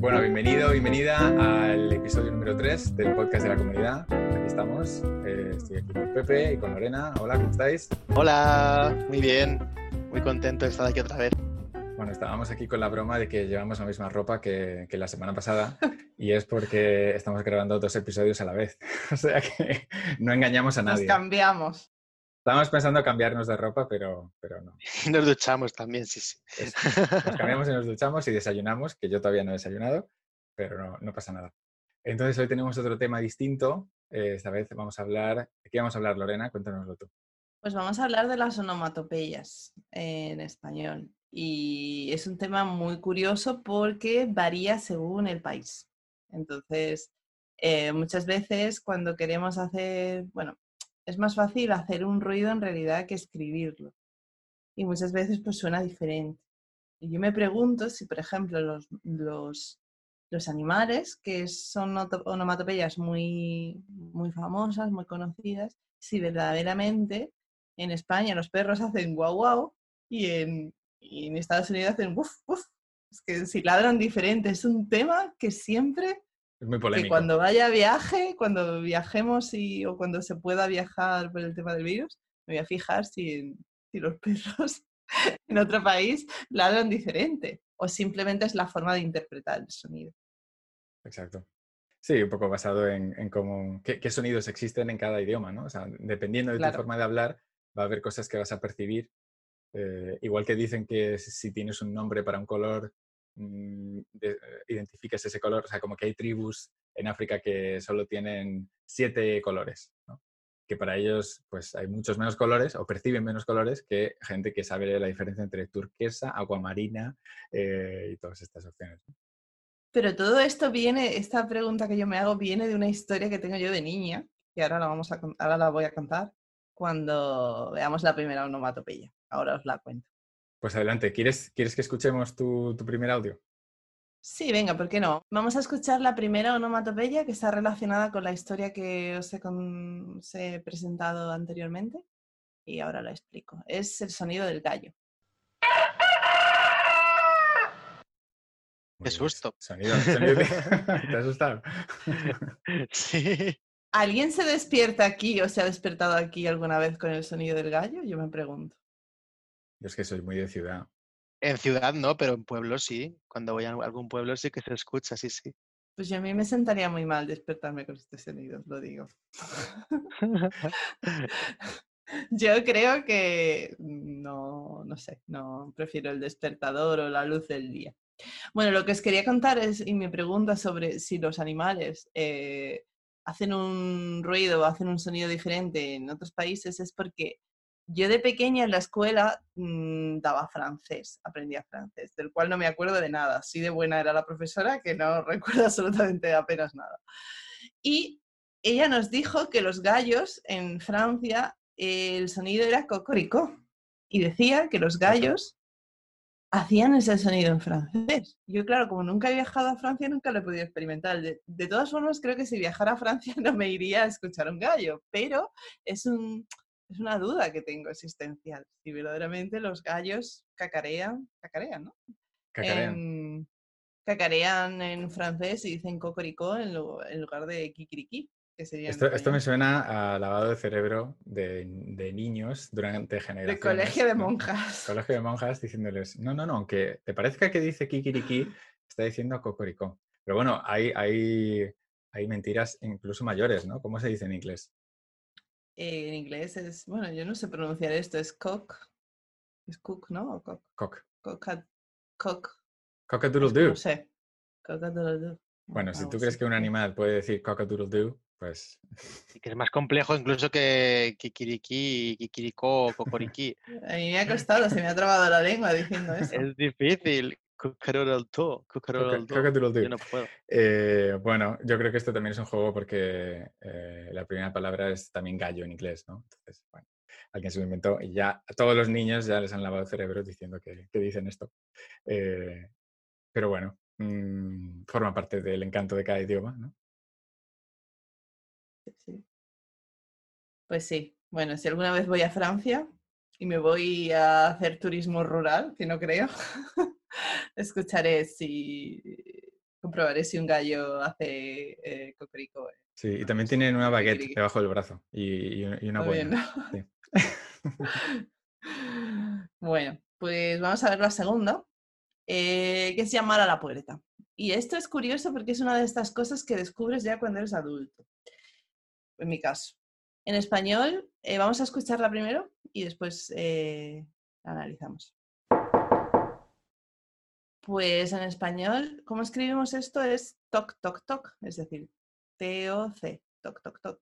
Bueno, bienvenido, bienvenida al episodio número 3 del podcast de la comunidad. Aquí estamos. Eh, estoy aquí con Pepe y con Lorena. Hola, ¿cómo estáis? Hola, muy bien. Muy contento de estar aquí otra vez. Bueno, estábamos aquí con la broma de que llevamos la misma ropa que, que la semana pasada y es porque estamos grabando dos episodios a la vez. o sea que no engañamos a nadie. Nos cambiamos. Estábamos pensando cambiarnos de ropa, pero, pero no. Y nos duchamos también, sí, sí. Nos cambiamos y nos duchamos y desayunamos, que yo todavía no he desayunado, pero no, no pasa nada. Entonces hoy tenemos otro tema distinto. Eh, esta vez vamos a hablar... ¿De qué vamos a hablar, Lorena? Cuéntanoslo tú. Pues vamos a hablar de las onomatopeyas en español. Y es un tema muy curioso porque varía según el país. Entonces, eh, muchas veces cuando queremos hacer, bueno, es más fácil hacer un ruido en realidad que escribirlo. Y muchas veces pues suena diferente. Y yo me pregunto si, por ejemplo, los, los, los animales, que son onomatopeyas muy, muy famosas, muy conocidas, si verdaderamente en España los perros hacen guau guau y en, y en Estados Unidos hacen wuf wuf. Es que si ladran diferente, es un tema que siempre, Es muy que polémico. cuando vaya a viaje, cuando viajemos y, o cuando se pueda viajar por el tema del virus, me voy a fijar si, los perros en otro país ladran diferente o simplemente es la forma de interpretar el sonido. Exacto. Sí, un poco basado en, en cómo, qué, qué sonidos existen en cada idioma, ¿no? O sea, dependiendo de tu forma de hablar, va a haber cosas que vas a percibir. Eh, igual que dicen que si tienes un nombre para un color, mm, eh, identificas ese color. O sea, como que hay tribus en África que solo tienen siete colores. Que para ellos, pues hay muchos menos colores o perciben menos colores que gente que sabe la diferencia entre turquesa, aguamarina eh, y todas estas opciones. Pero todo esto viene, esta pregunta que yo me hago viene de una historia que tengo yo de niña, que ahora la, vamos ahora la voy a contar cuando veamos la primera onomatopeya. Ahora os la cuento. Pues adelante, ¿quieres, ¿quieres que escuchemos tu, tu primer audio? Sí, venga, ¿por qué no? Vamos a escuchar la primera onomatopeya que está relacionada con la historia que os he, con- os he presentado anteriormente y ahora la explico. Es el sonido del gallo. Bien, susto. Sonido, sonido de- ¿Te has asustado? Sí. ¿Alguien se despierta aquí o se ha despertado aquí alguna vez con el sonido del gallo? Yo me pregunto. Yo es que soy muy de ciudad. En ciudad no, pero en pueblo sí. Cuando voy a algún pueblo sí que se escucha, sí, sí. Pues yo a mí me sentaría muy mal despertarme con este sonido, lo digo. Yo creo que no, no sé, no prefiero el despertador o la luz del día. Bueno, lo que os quería contar es, y me pregunta sobre si los animales eh, hacen un ruido o hacen un sonido diferente en otros países, es porque yo de pequeña en la escuela mm, daba francés, aprendía francés, del cual no me acuerdo de nada. Así de buena era la profesora que no recuerdo absolutamente apenas nada. Y ella nos dijo que los gallos en Francia eh, el sonido era cocoricó y decía que los gallos hacían ese sonido en francés. Yo, claro, como nunca he viajado a Francia, nunca lo he podido experimentar. De, de todas formas, creo que si viajara a Francia no me iría a escuchar un gallo, pero es, un, es una duda que tengo existencial. Si verdaderamente los gallos cacarean, cacarean, ¿no? Cacarean. En, cacarean en francés y dicen cocoricó en, lu- en lugar de kikiriki, que sería en Esto, esto me suena a lavado de cerebro de, de niños durante generaciones. De colegio de ¿no? monjas. Colegio de monjas diciéndoles, no, no, no, aunque te parezca que dice kikiriki, está diciendo cocoricó. Pero bueno, hay, hay, hay mentiras incluso mayores, ¿no? ¿Cómo se dice en inglés? Eh, en inglés es, bueno, yo no sé pronunciar esto, es cock. Es cook, ¿no? O cock. Cock. Coca- cock. Cock-a-doodle-doo. No sé. Cock-a-doodle-doo. Bueno, si tú crees que un animal puede decir cock-a-doodle-doo, pues Y que es más complejo incluso que kikiriki, kikiriko cocoriquí. A mí me ha costado, se me ha trabado la lengua diciendo eso. Es difícil. Cucarolto. cock-a-doodle-doo. Yo no puedo. Eh, bueno, yo creo que esto también es un juego porque eh, la primera palabra es también gallo en inglés, ¿no? Entonces, bueno, alguien se lo inventó y ya a todos los niños ya les han lavado el cerebro diciendo que, que dicen esto. Eh, pero bueno, mm, forma parte del encanto de cada idioma, ¿no? Sí, sí. Pues sí. Bueno, si alguna vez voy a Francia y me voy a hacer turismo rural, que no creo, escucharé si, comprobaré si un gallo hace eh, cocorico. eh. Sí, y también tienen una baguette debajo del brazo y, y una-. Sí. Bueno, pues vamos a ver la segunda, eh, que es llamar a la puerta. Y esto es curioso porque es una de estas cosas que descubres ya cuando eres adulto. En mi caso. En español, eh, vamos a escucharla primero y después eh, la analizamos. Pues en español, ¿cómo escribimos esto? Es toc, toc, toc, es decir, T-O-C, toc, toc, toc.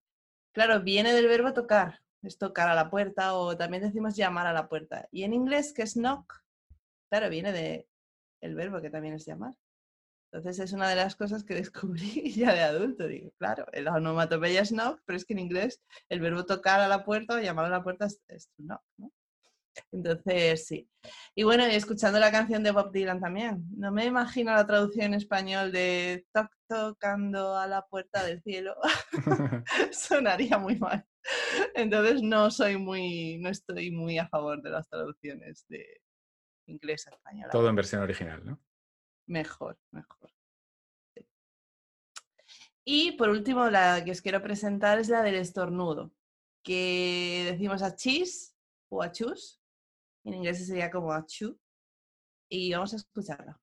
Claro, viene del verbo tocar, es tocar a la puerta o también decimos llamar a la puerta. Y en inglés, que es knock, claro, viene de el verbo que también es llamar. Entonces es una de las cosas que descubrí ya de adulto. Digo, claro, el onomatopeya es knock, pero es que en inglés el verbo tocar a la puerta o llamar a la puerta es, es knock, ¿no? Entonces, sí. Y bueno, y escuchando la canción de Bob Dylan también. No me imagino la traducción en español de toc tocando a la puerta del cielo. Sonaría muy mal. Entonces no soy muy, no estoy muy a favor de las traducciones de inglés a español. Todo en versión original, ¿no? Mejor, mejor. Sí. Y por último, la que os quiero presentar es la del estornudo, que decimos a cheese o a chus. En inglés sería como a chu. Y vamos a escucharla.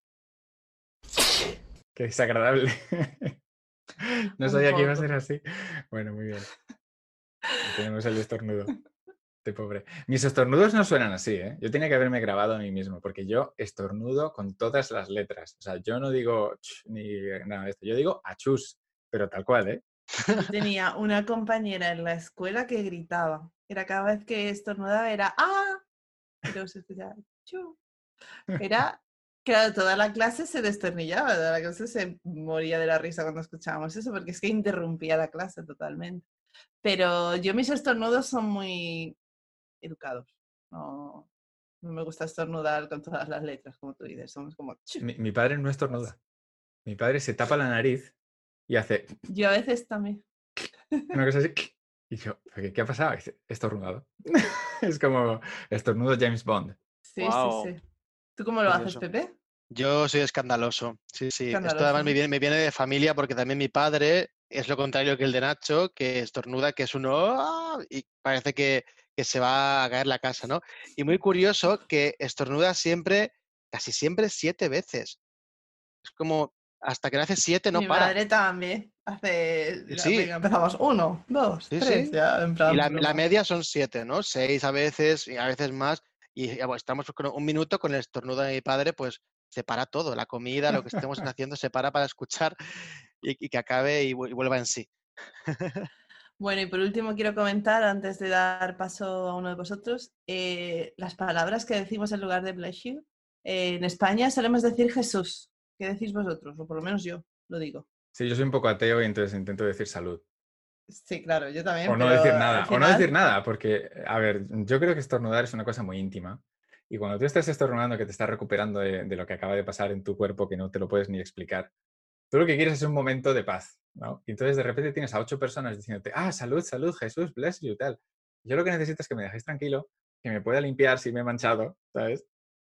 Qué desagradable. No sabía que iba a ser así. Bueno, muy bien. Tenemos el estornudo. De pobre. Mis estornudos no suenan así, ¿eh? Yo tenía que haberme grabado a mí mismo, porque yo estornudo con todas las letras. O sea, yo no digo ch ni nada de esto. Yo digo achus, pero tal cual, ¿eh? Yo tenía una compañera en la escuela que gritaba. Era cada vez que estornudaba era ¡ah! Luego se escuchaba ¡chu! Era, claro, toda la clase se desternillaba, toda la clase se moría de la risa cuando escuchábamos eso, porque es que interrumpía la clase totalmente. Pero yo mis estornudos son muy educados. No, no me gusta estornudar con todas las letras, como tú dices. Somos como. Mi, mi padre no estornuda. Mi padre se tapa la nariz y hace Yo a veces también. una cosa así. Y yo, ¿qué, qué ha pasado? Estornudado. es como estornudo James Bond. Sí, Guau. sí, sí. ¿Tú cómo lo haces. Pepe? Yo soy escandaloso. Sí, sí. Esto además me viene, me viene de familia porque también mi padre es lo contrario que el de Nacho, que estornuda, que es uno "Ah", y parece que, que se va a caer la casa, ¿no? Y muy curioso que estornuda siempre, casi siempre siete veces. Es como hasta que le hace siete no Mi para. madre también hace. Sí. empezamos. Uno, dos, Sí, tres. sí. Ya, en plan Y la, media son siete, ¿no? Seis a veces y a veces más. Y pues, estamos con un minuto con el estornudo de mi padre, pues se para todo, la comida, lo que estemos haciendo, se para para escuchar y, y que acabe y vuelva en sí. Bueno, y por último quiero comentar, antes de dar paso a uno de vosotros, eh, las palabras que decimos en lugar de bless you. Eh, en España solemos decir Jesús. ¿Qué decís vosotros? O por lo menos yo lo digo. Sí, yo soy un poco ateo y entonces intento decir salud. Sí, claro, yo también. O no decir nada, o no decir nada, porque, a ver, yo creo que estornudar es una cosa muy íntima. Y cuando tú estás estornudando, que te estás recuperando de, de lo que acaba de pasar en tu cuerpo, que no te lo puedes ni explicar, tú lo que quieres es un momento de paz, ¿no? Y entonces de repente tienes a ocho personas diciéndote, ah, salud, salud, Jesús, bless you, tal. Yo lo que necesito es que me dejéis tranquilo, que me pueda limpiar si me he manchado, ¿sabes?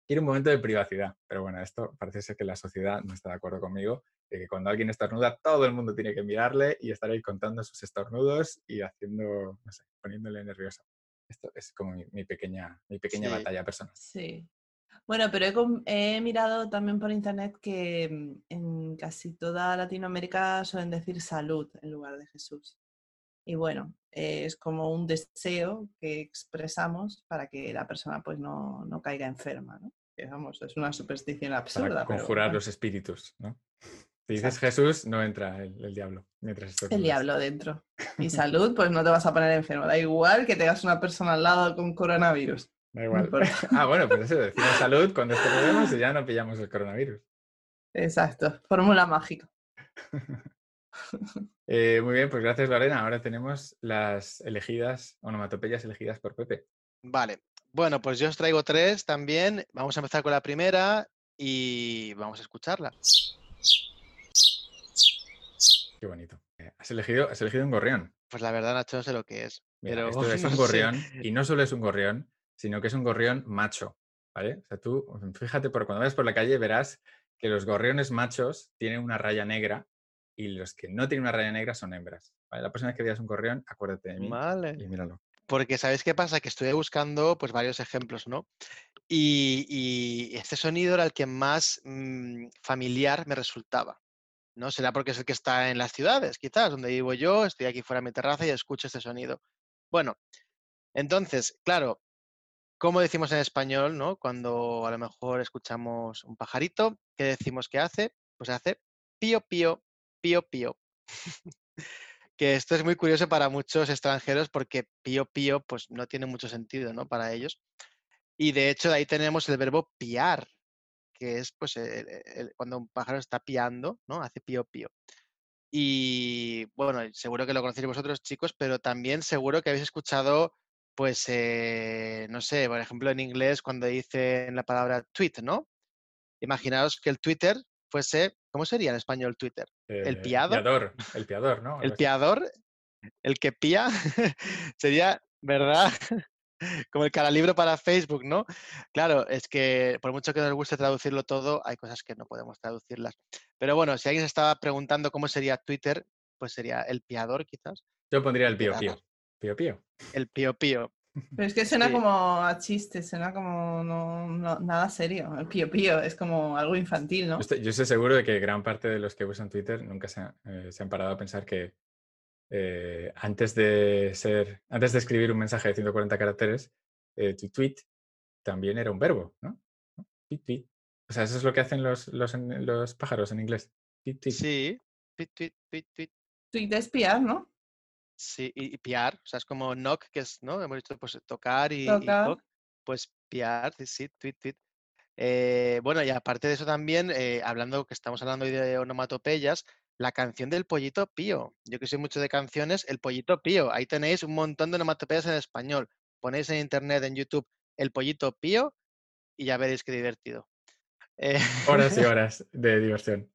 Quiero un momento de privacidad. Pero bueno, esto parece ser que la sociedad no está de acuerdo conmigo, de que cuando alguien estornuda, todo el mundo tiene que mirarle y estar ahí contando sus estornudos y haciendo, no sé, poniéndole nervioso. Esto es como mi, mi pequeña, mi pequeña Sí. batalla personal. Sí. Bueno, pero he mirado también por internet que mm, en casi toda Latinoamérica suelen decir salud en lugar de Jesús. Y bueno, eh, es como un deseo que expresamos para que la persona pues no, no caiga enferma, ¿no? Que, vamos, es una superstición absurda. Para pero conjurar los espíritus, ¿no? Si dices Exacto. Jesús, no entra el, el diablo mientras el diablo dentro. Y salud, pues no te vas a poner enfermo. Da igual que tengas una persona al lado con coronavirus. Da igual. ah, bueno, pues eso, decimos salud cuando estornudemos y ya no pillamos el coronavirus. Exacto. Fórmula mágica. Eh, muy bien, pues gracias Lorena. Ahora tenemos las elegidas, onomatopeyas elegidas por Pepe. Vale. Bueno, pues yo os traigo tres también. Vamos a empezar con la primera y vamos a escucharla. Qué bonito. Eh, Has elegido, has elegido un gorrión. Pues la verdad, Nacho, no sé lo que es. Mira, pero esto es no un sé. gorrión y no solo es un gorrión, sino que es un gorrión macho. ¿Vale? O sea, tú fíjate, por cuando vayas por la calle verás que los gorriones machos tienen una raya negra y los que no tienen una raya negra son hembras. ¿vale? La próxima vez que veas un gorrión, acuérdate de mí Vale. y míralo. Porque ¿sabéis qué pasa? Que estuve buscando pues varios ejemplos, ¿no? Y, este sonido era el que más mm, familiar me resultaba. ¿No? Será porque es el que está en las ciudades, quizás, donde vivo yo, estoy aquí fuera de mi terraza y escucho este sonido. Bueno, entonces, claro, ¿cómo decimos en español, ¿no? Cuando a lo mejor escuchamos un pajarito, ¿qué decimos que hace? Pues hace pío, pío, pío, pío. que esto es muy curioso para muchos extranjeros porque pío, pío, pues no tiene mucho sentido, ¿no? Para ellos. Y de hecho, de ahí tenemos el verbo piar, que es pues el- el- cuando un pájaro está piando, ¿no? Hace pío, pío. Y bueno, seguro que lo conocéis vosotros, chicos, pero también seguro que habéis escuchado, pues, eh, no sé, por ejemplo, en inglés cuando dicen la palabra tweet, ¿no? Imaginaos que el Twitter fuese, ¿cómo sería en español Twitter? ¿El Eh, piado? Piador, el piador, ¿no? El piador, el que pía, sería, ¿verdad? Como el caralibro para Facebook, ¿no? Claro, es que por mucho que nos guste traducirlo todo, hay cosas que no podemos traducirlas. Pero bueno, si alguien se estaba preguntando cómo sería Twitter, pues sería el piador, quizás. Yo pondría el pío pío. Pío pío. El pío pío. Pero es que suena Sí. como a chiste, suena como no, no- nada serio. El pío pío es como algo infantil, ¿no? Yo estoy, yo estoy seguro de que gran parte de los que usan Twitter nunca se, han- eh, se han parado a pensar que eh, antes de ser, antes de escribir un mensaje de 140 caracteres, eh, tu tweet también era un verbo, ¿no? Tweet, tweet. O sea, eso es lo que hacen los, los, pájaros en inglés. Tweet, tweet. Sí, tweet, tweet, tweet, tweet. Tweet es piar, ¿no? Sí, y, y piar, o sea, es como knock, que es, ¿no? Hemos dicho, pues tocar y, cock, pues piar, sí, sí, tweet, tweet. Eh, bueno, y aparte de eso también, eh, hablando, que estamos hablando hoy de onomatopeyas, la canción del pollito pío. Yo que soy mucho de canciones, el pollito pío. Ahí tenéis un montón de onomatopeyas en español. Ponéis en internet, en YouTube, el pollito pío y ya veréis qué divertido. Eh, Horas y horas de diversión.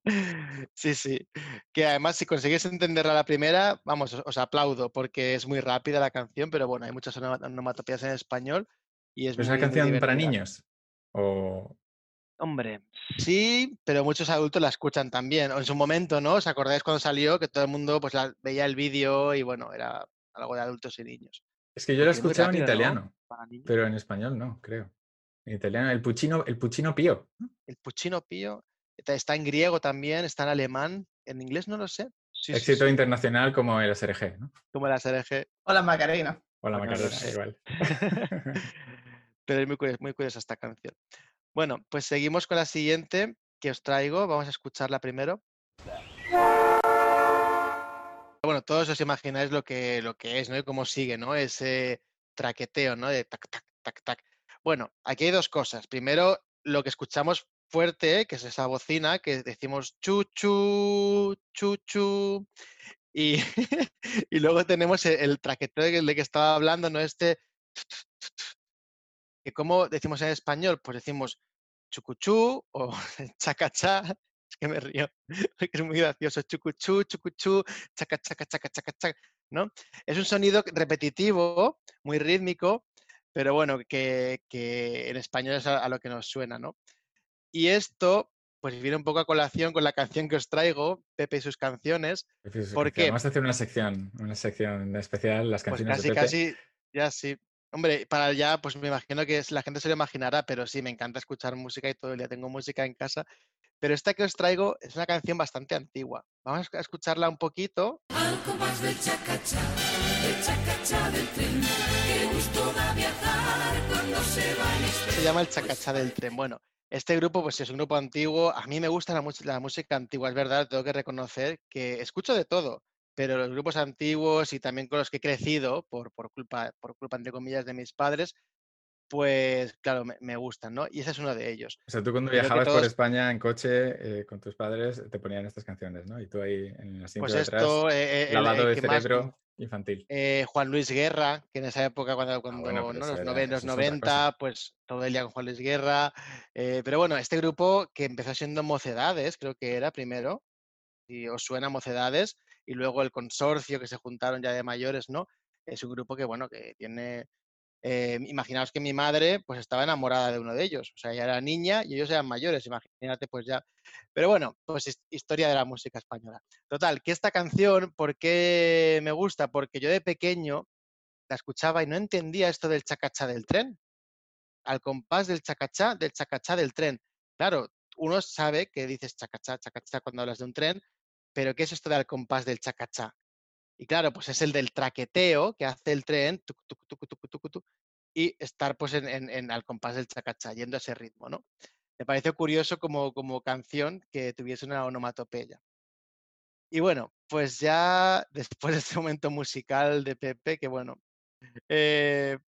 Sí, sí. Que además, si conseguís entenderla a la primera, vamos, os, os aplaudo, porque es muy rápida la canción, pero bueno, hay muchas ono- onomatopeyas en español y es ¿Pero es muy, una muy canción para niños? O Hombre, sí, pero muchos adultos la escuchan también. O en su momento, ¿no? ¿Os acordáis cuando salió que todo el mundo pues la, veía el vídeo y bueno, era algo de adultos y niños. es que yo lo he Porque es muy escuchado en italiano, pero en español no, creo. En italiano, el puccino, el puccino pío. El Puccino Pío está- en griego también, está en alemán, en inglés no lo sé. Sí, Éxito sí, internacional como el SRG, ¿no? como la SRG. O la Macarena. O la no lo Macarena, sé. igual. Pero es muy curiosa, muy curiosa esta canción. Bueno, pues seguimos con la siguiente que os traigo. Vamos a escucharla primero. Bueno, todos os imagináis lo que, lo que es, ¿no? Y cómo sigue, ¿no? Ese traqueteo, ¿no? De tac, tac, tac, tac. Bueno, aquí hay dos cosas. Primero, lo que escuchamos fuerte, que es esa bocina, que decimos chu, chu, chu, chu. Y, y luego tenemos el, el traqueteo de que estaba hablando, ¿no? Este que como decimos en español, pues decimos chucuchú o chacachá, es que me río, es muy gracioso, chucuchú, chucuchú, chaca, chaca, chaca, chaca, chaca, ¿no? Es un sonido repetitivo, muy rítmico, pero bueno, que, que en español es a, a lo que nos suena, ¿no? Y esto, pues viene un poco a colación con la canción que os traigo, Pepe y sus canciones, Pepe, su ¿Por canción. qué? Vamos a hacer una sección, una sección especial, las pues canciones casi, de Pepe. casi, ya sí. Hombre, para ya, pues me imagino que la gente se lo imaginará, pero sí, me encanta escuchar música y todo el día tengo música en casa. Pero esta que os traigo es una canción bastante antigua. Vamos a escucharla un poquito. Al compás del llama El Chacachá del Tren. Bueno, este grupo, pues es un grupo antiguo. A mí me gusta la, la música antigua, es verdad, tengo que reconocer que escucho de todo, pero los grupos antiguos y también con los que he crecido, por, por culpa, por culpa, entre comillas, de mis padres, pues claro, me, me gustan, ¿no? Y ese es uno de ellos. O sea, tú cuando Creo viajabas por España en coche eh, con tus padres te ponían estas canciones, ¿no? Y tú ahí en el asiento Pues de atrás, esto, eh, eh, el- lavado el de que más- cerebro infantil. eh, Juan Luis Guerra, que en esa época, cuando, cuando Ah, bueno, pero ¿no? los, era- noven- los eso es otra 90, pues todo el día con Juan Luis Guerra. eh, pero bueno, este grupo que empezó siendo Mocedades, creo que era primero, y os suena Mocedades, y luego el consorcio que se juntaron ya de mayores, ¿no? Es un grupo que, bueno, que tiene eh, imaginaos que mi madre pues estaba enamorada de uno de ellos, o sea, ella era niña y ellos eran mayores, imagínate pues ya. Pero bueno, pues es historia de la música española. Total, que esta canción, ¿por qué me gusta? Porque yo de pequeño la escuchaba y no entendía esto del chacachá del tren. Al compás del chacachá, del chacachá del tren. Claro, uno sabe que dices chacachá, chacachá cuando hablas de un tren, pero ¿qué es esto del compás del chacachá? Y claro, pues es el del traqueteo que hace el tren y estar pues en, al compás del chacachá, yendo a ese ritmo, ¿no? Me pareció curioso como, como canción que tuviese una onomatopeya. Y bueno, pues ya después de este momento musical de Pepe, que bueno, eh,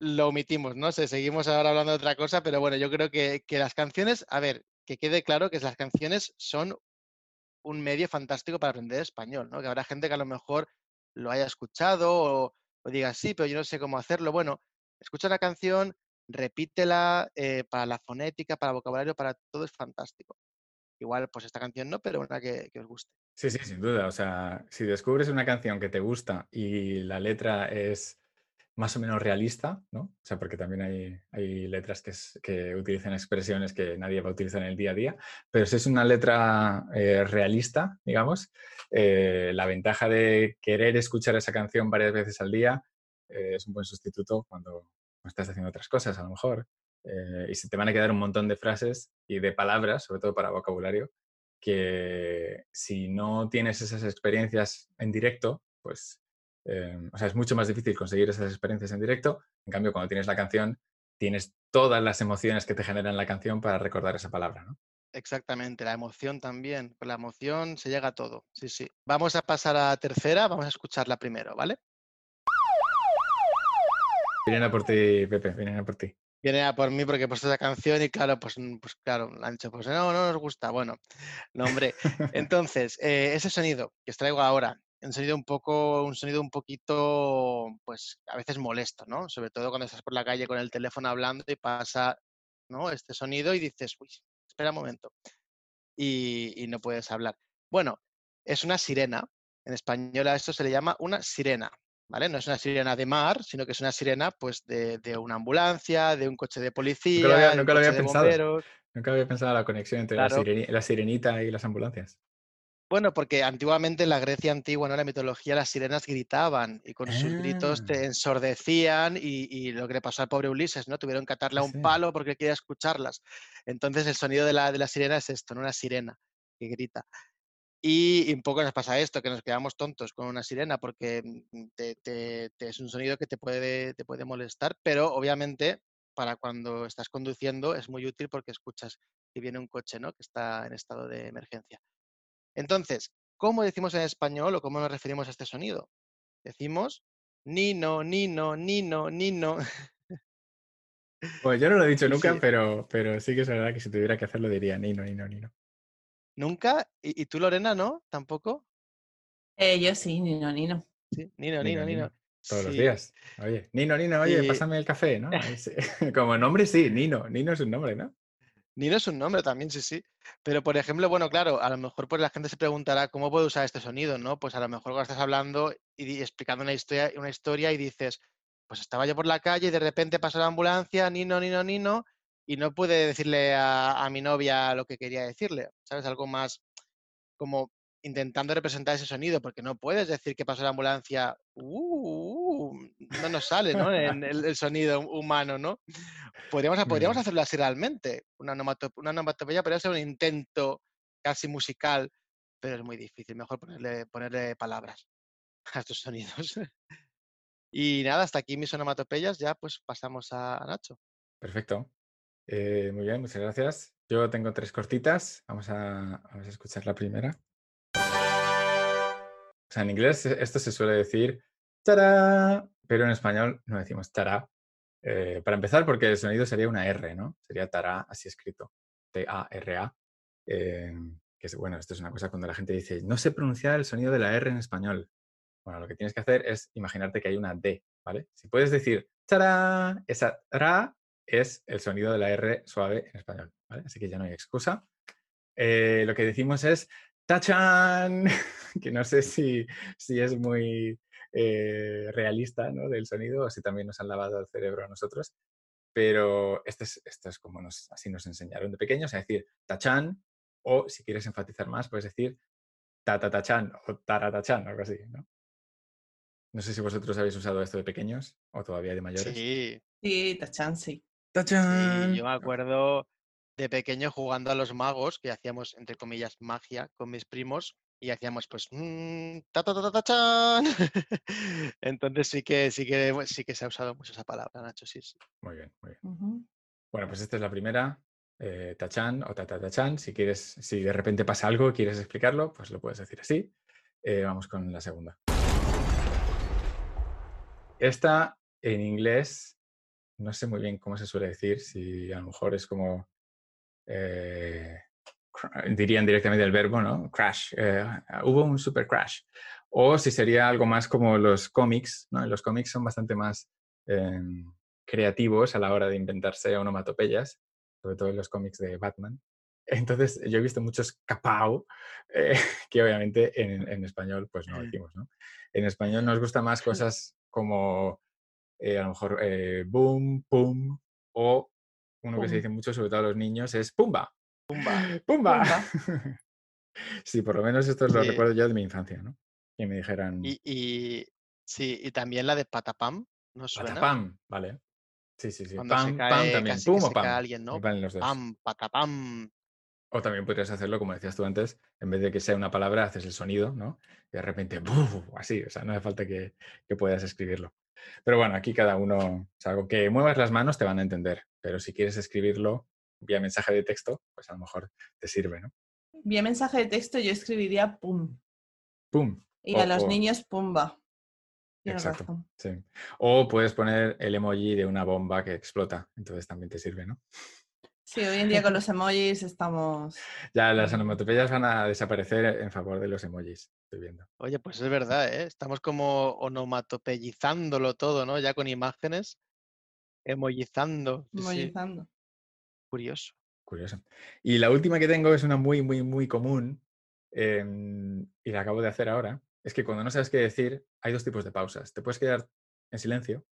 lo omitimos, ¿no? sé, seguimos ahora hablando de otra cosa, pero bueno, yo creo que, que las canciones, a ver, que quede claro que las canciones son un medio fantástico para aprender español, ¿no? Que habrá gente que a lo mejor lo haya escuchado o, diga, sí, pero yo no sé cómo hacerlo. Bueno, escucha la canción, repítela eh, para la fonética, para el vocabulario, para todo es fantástico. Igual, pues esta canción no, pero una que, que os guste. Sí, sí, sin duda. O sea, si descubres una canción que te gusta y la letra es más o menos realista, ¿no? O sea, porque también hay, hay letras que, es- que utilizan expresiones que nadie va a utilizar en el día a día, pero si es una letra eh, realista, digamos, eh, la ventaja de querer escuchar esa canción varias veces al día eh, es un buen sustituto cuando estás haciendo otras cosas, a lo mejor. Eh, y se te van a quedar un montón de frases y de palabras, sobre todo para vocabulario, que si no tienes esas experiencias en directo, pues, eh, o sea, es mucho más difícil conseguir esas experiencias en directo. En cambio, cuando tienes la canción, tienes todas las emociones que te generan la canción para recordar esa palabra, ¿no? Exactamente, la emoción también. Con la emoción se llega a todo. Sí, sí. Vamos a pasar a la tercera, vamos a escucharla primero, ¿vale? Vienen a por ti, Pepe, vienen a por ti. Viene a por mí porque he puesto esa canción y claro, pues, mm, pues claro, han dicho, pues no, no nos gusta. Bueno, no, hombre. Entonces, eh, ese sonido que os traigo ahora, un sonido un poco, un sonido un poquito, pues a veces molesto, ¿no? Sobre todo cuando estás por la calle con el teléfono hablando y pasa, ¿no? Este sonido y dices, uy, espera un momento. Y, y no puedes hablar. Bueno, es una sirena. En español a esto se le llama una sirena, ¿vale? No es una sirena de mar, sino que es una sirena, pues, de, de una ambulancia, de un coche de policía, había- de un nunca lo había pensado. bomberos. Nunca había pensado la conexión entre Claro. la sirenita y las ambulancias. Bueno, porque antiguamente en la Grecia antigua, ¿no? En la mitología, las sirenas gritaban y con sus gritos Ah. te ensordecían y, y lo que le pasó al pobre Ulises, ¿no? Tuvieron que atarle a Ah, un sí. palo porque quería escucharlas. Entonces el sonido de la, de la sirena es esto, ¿no? Una sirena que grita. Y, y un poco nos pasa esto, que nos quedamos tontos con una sirena porque mm, te- te- te- es un sonido que te puede, te puede molestar, pero obviamente para cuando estás conduciendo es muy útil porque escuchas que viene un coche, ¿no? Que está en estado de emergencia. Entonces, ¿cómo decimos en español o cómo nos referimos a este sonido? Decimos nino, nino, nino, nino. Pues yo no lo he dicho nunca, sí. pero, pero sí que es verdad que si tuviera que hacerlo diría Nino, Nino, Nino. ¿Nunca? ¿Y, y tú, Lorena, no? ¿Tampoco? Eh, yo sí, Nino, Nino. Sí, nino, Nino, nino. Todos los días. Oye, Nino, Nino, oye, Y- pásame el café, ¿no? Como nombre sí, Nino. Nino es un nombre, ¿no? Nino es un nombre también, sí, sí. Pero, por ejemplo, bueno, claro, a lo mejor pues la gente se preguntará cómo puedo usar este sonido, ¿no? Pues a lo mejor cuando estás hablando y explicando una historia, una historia y dices, pues estaba yo por la calle y de repente pasó la ambulancia, Nino, Nino, Nino, y no pude decirle a, a mi novia lo que quería decirle, ¿sabes? Algo más como intentando representar ese sonido, porque no puedes decir que pasó la ambulancia, "Uh, uh", no nos sale, ¿no? En el, el sonido humano, ¿no? Podríamos, podríamos hacerlo así realmente. Una, onomato- una onomatopeya podría ser un intento casi musical, pero es muy difícil. Mejor ponerle, ponerle palabras a estos sonidos. Y nada, hasta aquí mis onomatopeyas. Ya pues pasamos a, a Nacho. Perfecto. Eh, muy bien, muchas gracias. Yo tengo tres cortitas. Vamos a, vamos a escuchar la primera. Sea, en inglés e- esto se suele decir ¡tará! pero en español no decimos tará. Eh, para empezar, porque el sonido sería una R, ¿no? Sería tará, así escrito. T-A-R-A. Eh, que es, bueno, esto es una cosa cuando la gente dice, no sé pronunciar el sonido de la R en español. Bueno, lo que tienes que hacer es imaginarte que hay una D, ¿vale? Si puedes decir ¡tará! Esa ra es el sonido de la R suave en español, ¿vale? Así que ya no hay excusa. Eh, lo que decimos es ¡tachan! que no sé si, si es muy eh, realista ¿no? del sonido o si también nos han lavado el cerebro a nosotros. Pero esto es, esto es como nos, así nos enseñaron de pequeños, a decir tachan o si quieres enfatizar más, puedes decir tatatachan o taratachan, algo así. ¿no? no sé si vosotros habéis usado esto de pequeños o todavía de mayores. Sí, Sí, Tachan, sí. sí, ¡Tachán! yo me acuerdo de pequeño jugando a los magos, que hacíamos, entre comillas, magia con mis primos, y hacíamos pues mm, ta ta ta ta ta, chan. Entonces sí que sí que bueno, sí que se ha usado mucho esa palabra, Nacho, sí, sí. Muy bien, muy bien. Bueno, pues esta es la primera, eh, tachan o tatatachan. Si quieres, si de repente pasa algo y quieres explicarlo, pues lo puedes decir así. Eh, vamos con la segunda. Esta en inglés, no sé muy bien cómo se suele decir, si a lo mejor es como, eh, dirían directamente el verbo, ¿no? Crash, eh, hubo un super crash. O si sería algo más como los cómics, ¿no? Los cómics son bastante más em, creativos a la hora de inventarse onomatopeyas, sobre todo en los cómics de Batman. Entonces, yo he visto muchos capao, eh, que obviamente en, en español pues no decimos, ¿no? En español nos gusta más cosas como eh, a lo mejor boom, pum, o uno que se dice mucho, sobre todo a los niños, es pumba. Pumba. ¡Pumba! Pumba. sí, por lo menos esto lo Sí. recuerdo yo de mi infancia, ¿no? Que me dijeran Y, y sí, y también la de patapam, ¿no suena? patapam, ¿vale? Sí, sí, sí. Cuando se Pam, pam también. Pum o pam. alguien, ¿no? Los dos. Pam, patapam. O también podrías hacerlo, como decías tú antes, en vez de que sea una palabra, haces el sonido, ¿no? Y de repente, ¡buf! así, o sea, no hace falta que, que puedas escribirlo. Pero bueno, aquí cada uno, o sea, con que muevas las manos te van a entender, pero si quieres escribirlo vía mensaje de texto, pues a lo mejor te sirve, ¿no? Vía mensaje de texto yo escribiría pum. ¡Pum! Y a los o- niños pumba. Tienes Exacto. razón. Sí. O puedes poner el emoji de una bomba que explota, entonces también te sirve, ¿no? Sí, hoy en día con los emojis estamos. Ya las onomatopeyas van a desaparecer en favor de los emojis, estoy viendo. Oye, pues es verdad, ¿eh? Estamos como onomatopellizándolo todo, ¿no? Ya con imágenes. Emojizando. Sí, sí, Emojizando. Curioso. Curioso. Y la última que tengo es una muy, muy, muy común em, y la acabo de hacer ahora. Es que cuando no sabes qué decir, hay dos tipos de pausas. Te puedes quedar en silencio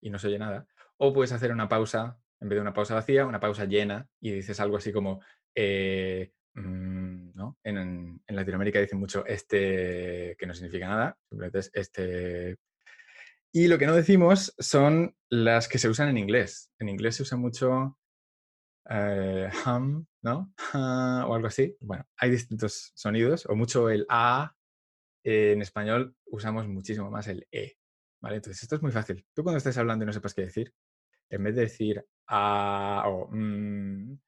y no se oye nada. O puedes hacer una pausa, en vez de una pausa vacía, una pausa llena y dices algo así como, eh, mm, ¿no? En, en- Latinoamérica dicen mucho este, que no significa nada, simplemente es este. Y lo que no decimos son las que se usan en inglés. En inglés se usa mucho eh, hum, ¿no? O algo así. Bueno, hay distintos sonidos, o mucho el A. Eh, en español usamos muchísimo más el E. ¿Vale? Entonces, esto es muy fácil. Tú cuando estés hablando y no sepas qué decir, en vez de decir A o mm,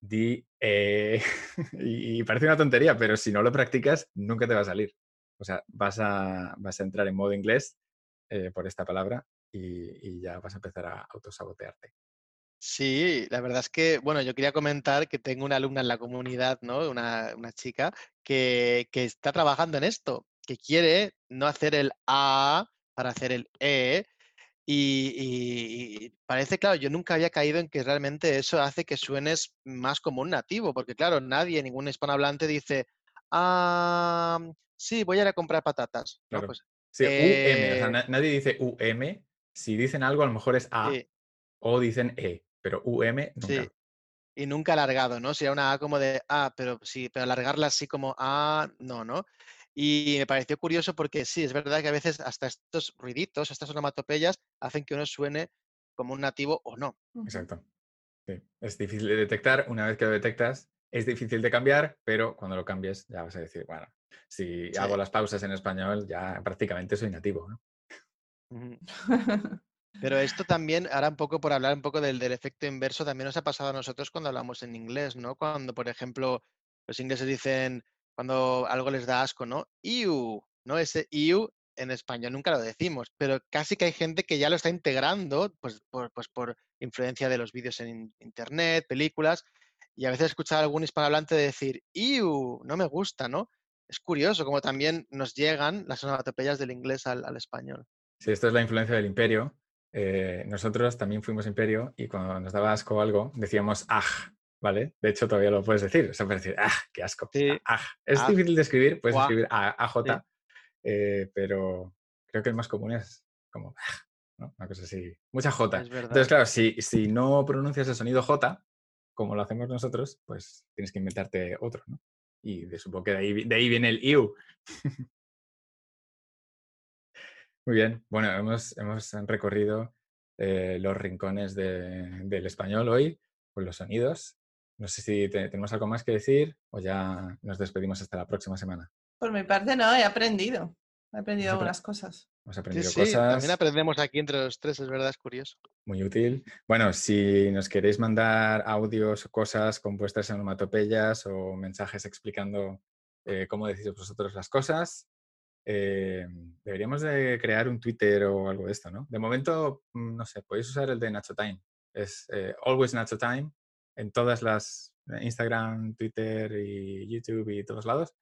di E, y, parece una tontería, pero si no lo practicas, nunca te va a salir. O sea, vas a, vas a entrar en modo inglés eh, por esta palabra y, y ya vas a empezar a autosabotearte. Sí, la verdad es que, bueno, yo quería comentar que tengo una alumna en la comunidad, ¿no? Una, una chica que, que está trabajando en esto, que quiere no hacer el A para hacer el E. Y, y- y parece, claro, yo nunca había caído en que realmente eso hace que suenes más como un nativo, porque claro, nadie, ningún hispanohablante dice, ah, sí, voy a ir a comprar patatas, ¿no? Claro. Pues Sí, UM, o sea, Eh, na- nadie dice UM. Si dicen algo, a lo mejor es A sí, o dicen E, pero UM nunca. sí. Y nunca alargado, ¿no? Sería una A como de A, pero sí, pero alargarla así como A, no, ¿no? Y me pareció curioso porque sí, es verdad que a veces hasta estos ruiditos, estas onomatopeyas, hacen que uno suene como un nativo o no. Exacto. Sí. Es difícil de detectar. Una vez que lo detectas, es difícil de cambiar, pero cuando lo cambies ya vas a decir, bueno, si Sí. hago las pausas en español, ya prácticamente soy nativo, ¿no? Pero esto también, ahora un poco por hablar un poco del, del efecto inverso, también nos ha pasado a nosotros cuando hablamos en inglés, ¿no? Cuando, por ejemplo, los ingleses dicen, cuando algo les da asco, ¿no? Ew, ¿no? Ese ew en español nunca lo decimos, pero casi que hay gente que ya lo está integrando, pues por, pues por influencia de los vídeos en in- internet, películas, y a veces escuchar a algún hispanohablante decir, ew, no me gusta, ¿no? Es curioso como también nos llegan las onomatopeyas del inglés al, al español. Sí, esto es la influencia del imperio. Eh, nosotros también fuimos imperio y cuando nos daba asco algo, decíamos aj, ¿vale? De hecho, todavía lo puedes decir. O sea, puedes decir, ah, qué asco. Sí. aj. Es Aj. difícil de escribir, puedes Guau. escribir a- AJ, Sí. eh, pero, creo que el más común es como, ¿no? Una cosa así, mucha J. Entonces, claro, si, si no pronuncias el sonido J, como lo hacemos nosotros, pues tienes que inventarte otro, ¿no? Y de, supongo que de ahí, de ahí viene el IU. Muy bien, bueno, hemos, hemos recorrido eh, los rincones de- del español hoy con los sonidos. No sé si te- tenemos algo más que decir o ya nos despedimos hasta la próxima semana. Por mi parte, no, he aprendido. He aprendido algunas cosas. Hemos Sí, aprendido sí, cosas. también aprendemos aquí entre los tres, es verdad, es curioso. Muy útil. Bueno, si nos queréis mandar audios o cosas con vuestras onomatopeyas o mensajes explicando eh, cómo decís vosotros las cosas, eh, deberíamos de crear un Twitter o algo de esto, ¿no? De momento, mm, no sé, podéis usar el de Nacho Time. Es eh, Always Nacho Time en todas las eh, Instagram, Twitter y YouTube y todos lados.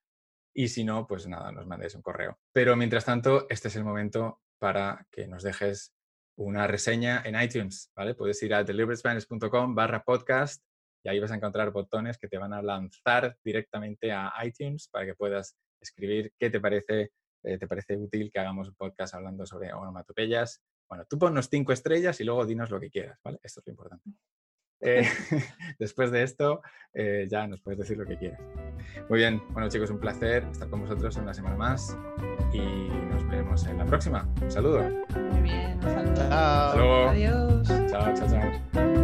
Y si no, pues nada, nos mandéis un correo. Pero mientras tanto, este es el momento para que nos dejes una reseña en iTunes, ¿vale? Puedes ir a deliberatespanish.com barra podcast y ahí vas a encontrar botones que te van a lanzar directamente a iTunes para que puedas escribir qué te parece, eh, te parece útil que hagamos un podcast hablando sobre onomatopeyas. Bueno, tú ponnos cinco estrellas y luego dinos lo que quieras, ¿vale? Esto es lo importante. Eh, después de esto, eh, ya nos puedes decir lo que quieras. Muy bien, bueno chicos, un placer estar con vosotros una semana más y nos veremos en la próxima. Un saludo. Muy bien, saludos. Chao. Hasta luego. Adiós.